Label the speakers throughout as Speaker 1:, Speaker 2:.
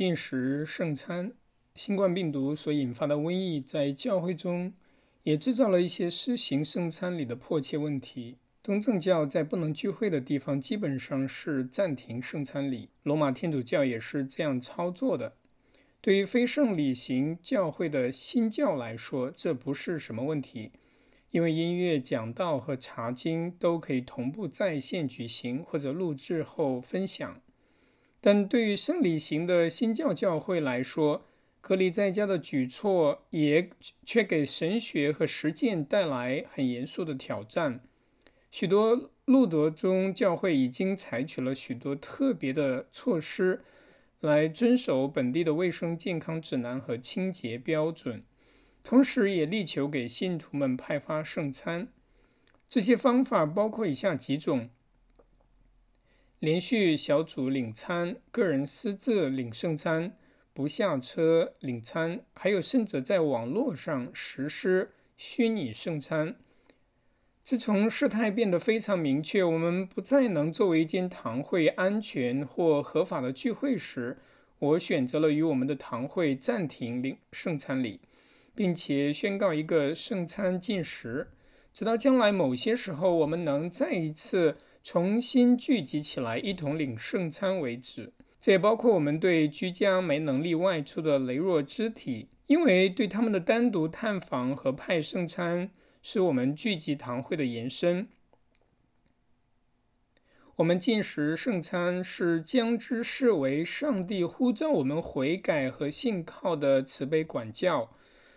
Speaker 1: 进食圣餐。新冠病毒所引发的瘟疫在教会中也制造了一些施行圣餐礼的迫切问题。东正教在不能聚会的地方基本上是暂停圣餐礼，罗马天主教也是这样操作的。对于非圣礼型教会的新教来说，这不是什么问题，因为音乐讲道和查经都可以同步在线举行或者录制后分享。但对于圣礼型的新教教会来说，隔离在家的举措也却给神学和实践带来很严肃的挑战。许多路德宗教会已经采取了许多特别的措施，来遵守本地的卫生健康指南和清洁标准，同时也力求给信徒们派发圣餐。这些方法包括以下几种：连续小组领餐、个人私自领圣餐、不下车领餐，还有甚至在网络上实施虚拟圣餐。自从事态变得非常明确，我们不再能作为一间堂会安全或合法的聚会时，我选择了与我们的堂会暂停领圣餐礼，并且宣告一个圣餐禁食，直到将来某些时候我们能再一次重新聚集起来一同领圣餐为止。这也包括我们对居家没能力外出的羸弱肢体，因为对他们的单独探访和派圣餐。是我们聚集堂会的延伸。我们进食圣餐是将之视为上帝呼召我们悔改和信靠的慈悲管教。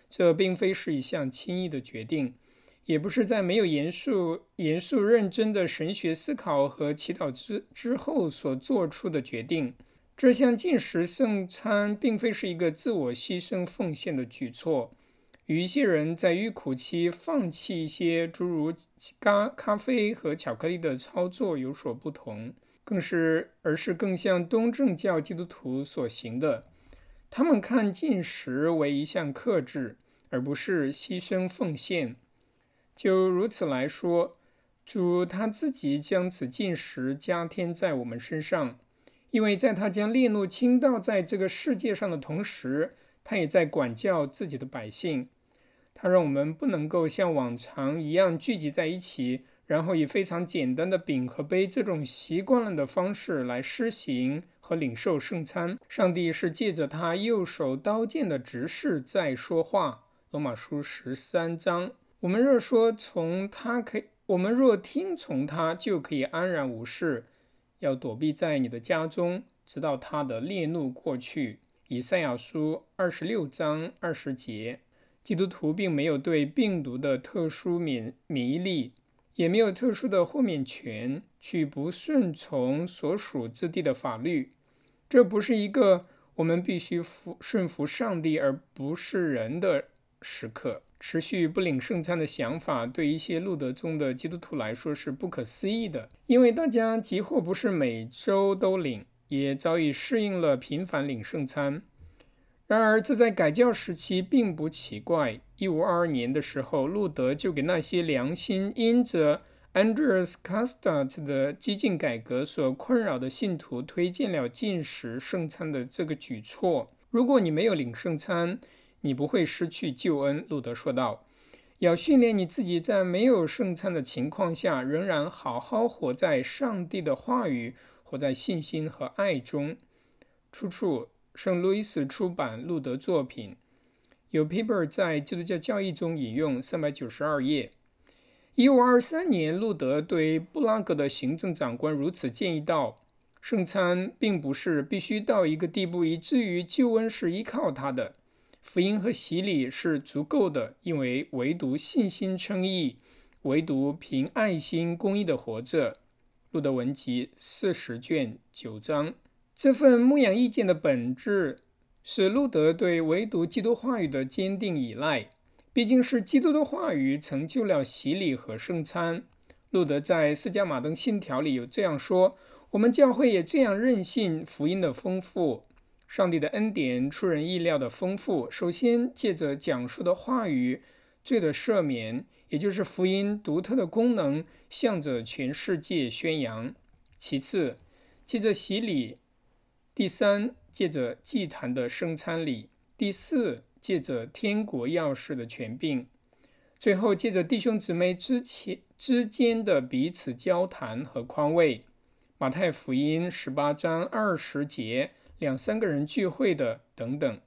Speaker 1: 这并非是一项轻易的决定，也不是在没有严肃、严肃认真的神学思考和祈祷之之后所做出的决定。这项进食圣餐并非是一个自我牺牲奉献的举措。与一些人在欲苦期放弃一些诸如咖咖啡和巧克力的操作有所不同，更是而是更像东正教基督徒所行的。他们看进食为一项克制，而不是牺牲奉献。就如此来说，主他自己将此进食加添在我们身上，因为在他将烈怒倾倒在这个世界上的同时，他也在管教自己的百姓。他让我们不能够像往常一样聚集在一起，然后以非常简单的饼和杯这种习惯了的方式来施行和领受圣餐。上帝是借着他右手刀剑的执事在说话。罗马书十三章。我们若说从他可以，我们若听从他，就可以安然无事。要躲避在你的家中，直到他的烈怒过去。以赛亚书二十六章二十节。基督徒并没有对病毒的特殊免免疫力，也没有特殊的豁免权去不顺从所属之地的法律。这不是一个我们必须服顺服上帝而不是人的时刻。持续不领圣餐的想法对一些路德宗的基督徒来说是不可思议的，因为大家几乎不是每周都领，也早已适应了频繁领圣餐。然而，这在改教时期并不奇怪。一五二二年的时候，路德就给那些良心因着 Andreas c a s t a t 的激进改革所困扰的信徒推荐了禁食圣餐的这个举措。如果你没有领圣餐，你不会失去救恩。路德说道：“要训练你自己，在没有圣餐的情况下，仍然好好活在上帝的话语、活在信心和爱中。”出处。圣路易斯出版路德作品，有 paper 在基督教教义中引用三百九十二页。一五二三年，路德对布拉格的行政长官如此建议道：“圣餐并不是必须到一个地步，以至于救恩是依靠他的。福音和洗礼是足够的，因为唯独信心称义，唯独凭爱心公义的活着。”路德文集四十卷九章。这份牧养意见的本质是路德对唯独基督话语的坚定依赖。毕竟是基督的话语成就了洗礼和圣餐。路德在四加马登信条里有这样说：“我们教会也这样任性福音的丰富，上帝的恩典出人意料的丰富。首先借着讲述的话语，罪的赦免，也就是福音独特的功能，向着全世界宣扬；其次，借着洗礼。”第三，借着祭坛的圣餐礼；第四，借着天国钥匙的权柄；最后，借着弟兄姊妹之前之间的彼此交谈和宽慰。马太福音十八章二十节，两三个人聚会的等等。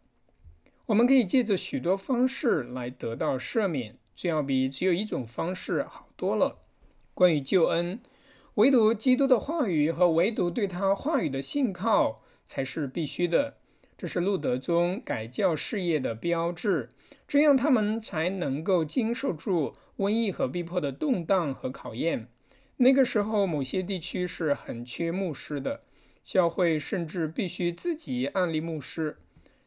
Speaker 1: 我们可以借着许多方式来得到赦免，这要比只有一种方式好多了。关于救恩，唯独基督的话语和唯独对他话语的信靠才是必须的。这是路德宗改教事业的标志，这样他们才能够经受住瘟疫和逼迫的动荡和考验。那个时候，某些地区是很缺牧师的，教会甚至必须自己安立牧师。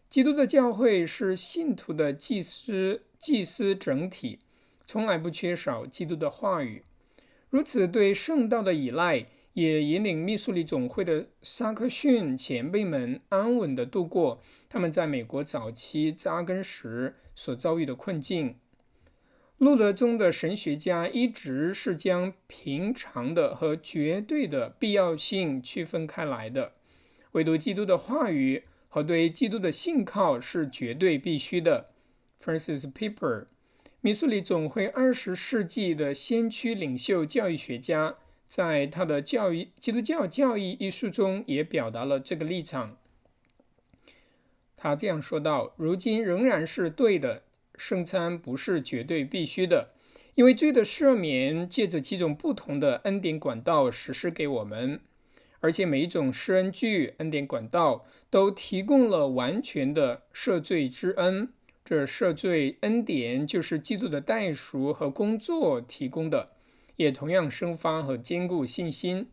Speaker 1: 基督的教会是信徒的祭司，祭司整体从来不缺少基督的话语。如此对圣道的依赖，也引领密苏里总会的萨克逊前辈们安稳地度过他们在美国早期扎根时所遭遇的困境。路德宗的神学家一直是将平常的和绝对的必要性区分开来的，唯独基督的话语。和对基督的信靠是绝对必须的。Francis Piper，密苏里总会二十世纪的先驱领袖教育学家，在他的《教育基督教教义》一书中也表达了这个立场。他这样说道：“如今仍然是对的，圣餐不是绝对必须的，因为罪的赦免借着几种不同的恩典管道实施给我们。”而且每一种施恩具恩典管道都提供了完全的赦罪之恩。这赦罪恩典就是基督的代赎和工作提供的，也同样生发和坚固信心。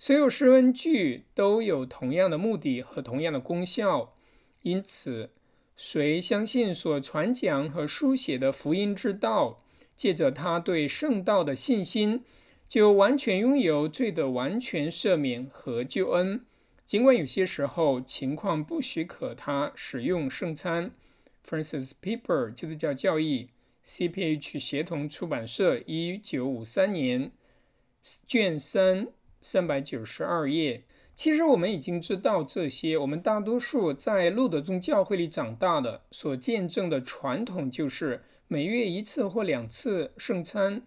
Speaker 1: 所有施恩具都有同样的目的和同样的功效。因此，谁相信所传讲和书写的福音之道，借着他对圣道的信心。就完全拥有罪的完全赦免和救恩，尽管有些时候情况不许可他使用圣餐。Francis Piper，基督教教义，CPH 协同出版社，一九五三年，卷三，三百九十二页。其实我们已经知道这些，我们大多数在路德宗教会里长大的，所见证的传统就是每月一次或两次圣餐。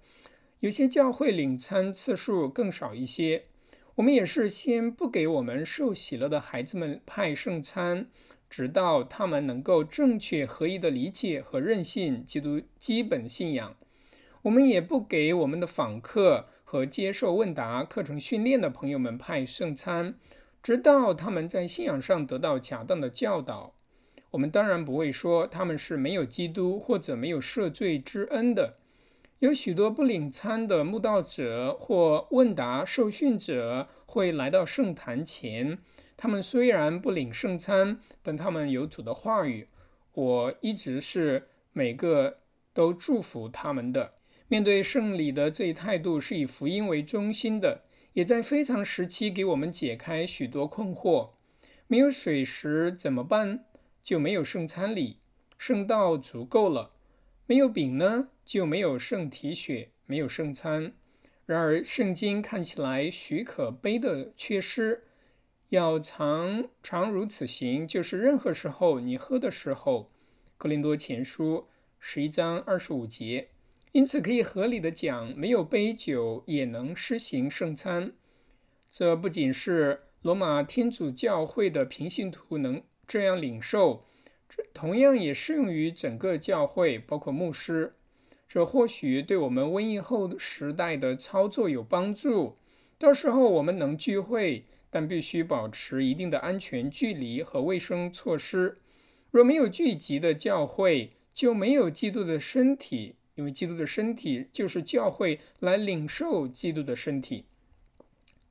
Speaker 1: 有些教会领餐次数更少一些。我们也是先不给我们受洗了的孩子们派圣餐，直到他们能够正确合一的理解和认信基督基本信仰。我们也不给我们的访客和接受问答课程训练的朋友们派圣餐，直到他们在信仰上得到恰当的教导。我们当然不会说他们是没有基督或者没有赦罪之恩的。有许多不领餐的慕道者或问答受训者会来到圣坛前。他们虽然不领圣餐，但他们有主的话语。我一直是每个都祝福他们的。面对圣礼的这一态度是以福音为中心的，也在非常时期给我们解开许多困惑。没有水时怎么办？就没有圣餐礼。圣道足够了。没有饼呢？就没有圣体血，没有圣餐。然而，圣经看起来许可悲的缺失，要常常如此行，就是任何时候你喝的时候，《格林多前书》十一章二十五节。因此，可以合理的讲，没有杯酒也能施行圣餐。这不仅是罗马天主教会的平信徒能这样领受，这同样也适用于整个教会，包括牧师。这或许对我们瘟疫后时代的操作有帮助。到时候我们能聚会，但必须保持一定的安全距离和卫生措施。若没有聚集的教会，就没有基督的身体，因为基督的身体就是教会来领受基督的身体。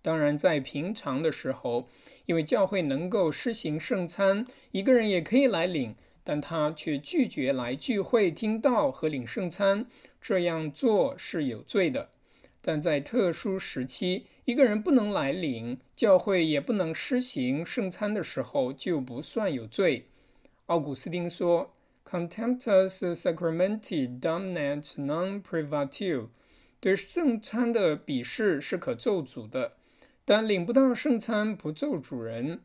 Speaker 1: 当然，在平常的时候，因为教会能够施行圣餐，一个人也可以来领。但他却拒绝来聚会听道和领圣餐，这样做是有罪的。但在特殊时期，一个人不能来领教会也不能施行圣餐的时候，就不算有罪。奥古斯丁说：“Contemptus sacramenti damnat non privatio。”对圣餐的鄙视是可咒诅的，但领不到圣餐不咒主人。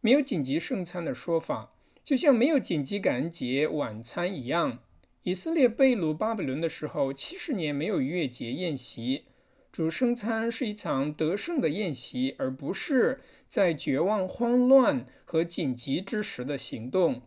Speaker 1: 没有紧急圣餐的说法，就像没有紧急感恩节晚餐一样。以色列被掳巴比伦的时候，七十年没有月节宴席。主圣餐是一场得胜的宴席，而不是在绝望、慌乱和紧急之时的行动。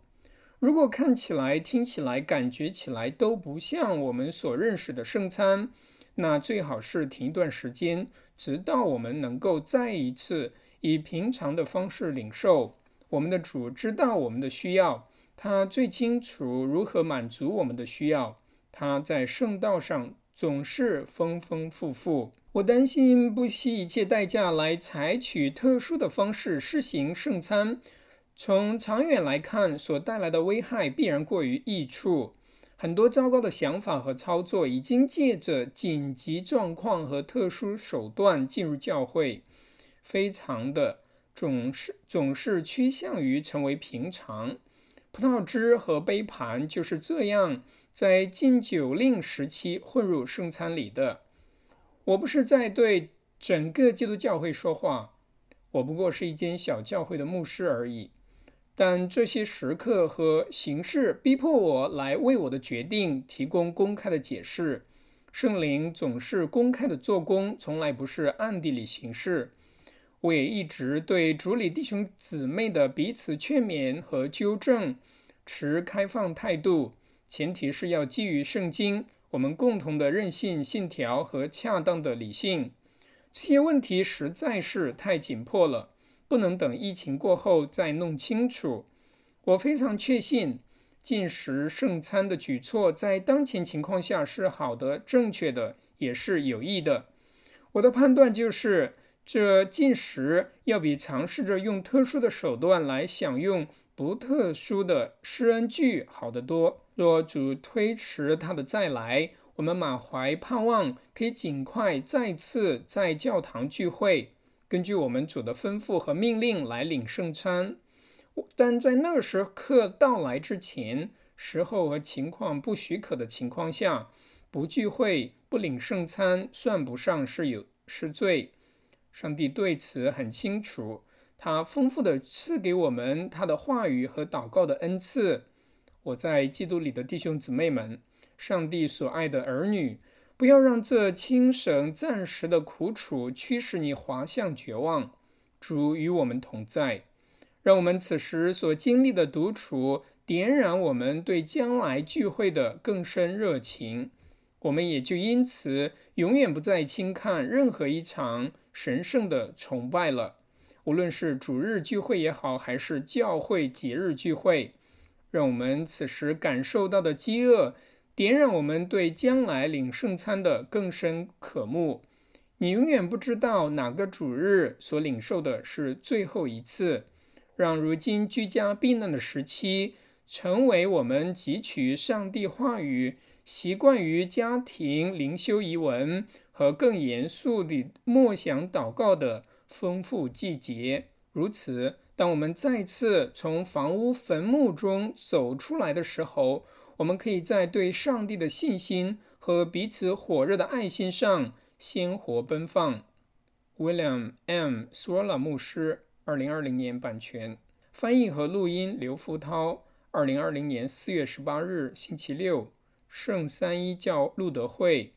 Speaker 1: 如果看起来、听起来、感觉起来都不像我们所认识的圣餐，那最好是停一段时间，直到我们能够再一次以平常的方式领受。我们的主知道我们的需要，他最清楚如何满足我们的需要。他在圣道上。总是丰丰富富。我担心不惜一切代价来采取特殊的方式施行圣餐，从长远来看，所带来的危害必然过于益处。很多糟糕的想法和操作已经借着紧急状况和特殊手段进入教会，非常的总是总是趋向于成为平常。葡萄汁和杯盘就是这样。在禁酒令时期混入圣餐里的，我不是在对整个基督教会说话，我不过是一间小教会的牧师而已。但这些时刻和形式逼迫我来为我的决定提供公开的解释。圣灵总是公开的做工，从来不是暗地里行事。我也一直对主里弟兄姊妹的彼此劝勉和纠正持开放态度。前提是要基于圣经，我们共同的任性信条和恰当的理性。这些问题实在是太紧迫了，不能等疫情过后再弄清楚。我非常确信，进食圣餐的举措在当前情况下是好的、正确的，也是有益的。我的判断就是，这进食要比尝试着用特殊的手段来享用不特殊的施恩具好得多。若主推迟他的再来，我们满怀盼望，可以尽快再次在教堂聚会，根据我们主的吩咐和命令来领圣餐。但在那时刻到来之前，时候和情况不许可的情况下，不聚会、不领圣餐，算不上是有是罪。上帝对此很清楚，他丰富的赐给我们他的话语和祷告的恩赐。我在基督里的弟兄姊妹们，上帝所爱的儿女，不要让这轻省暂时的苦楚驱使你滑向绝望。主与我们同在，让我们此时所经历的独处点燃我们对将来聚会的更深热情。我们也就因此永远不再轻看任何一场神圣的崇拜了，无论是主日聚会也好，还是教会节日聚会。让我们此时感受到的饥饿，点燃我们对将来领圣餐的更深渴慕。你永远不知道哪个主日所领受的是最后一次。让如今居家避难的时期，成为我们汲取上帝话语、习惯于家庭灵修遗文和更严肃的默想祷告的丰富季节。如此。当我们再次从房屋坟墓中走出来的时候，我们可以在对上帝的信心和彼此火热的爱心上鲜活奔放。William M. s o r l a 牧师，二零二零年版权翻译和录音刘福涛，二零二零年四月十八日星期六，圣三一教路德会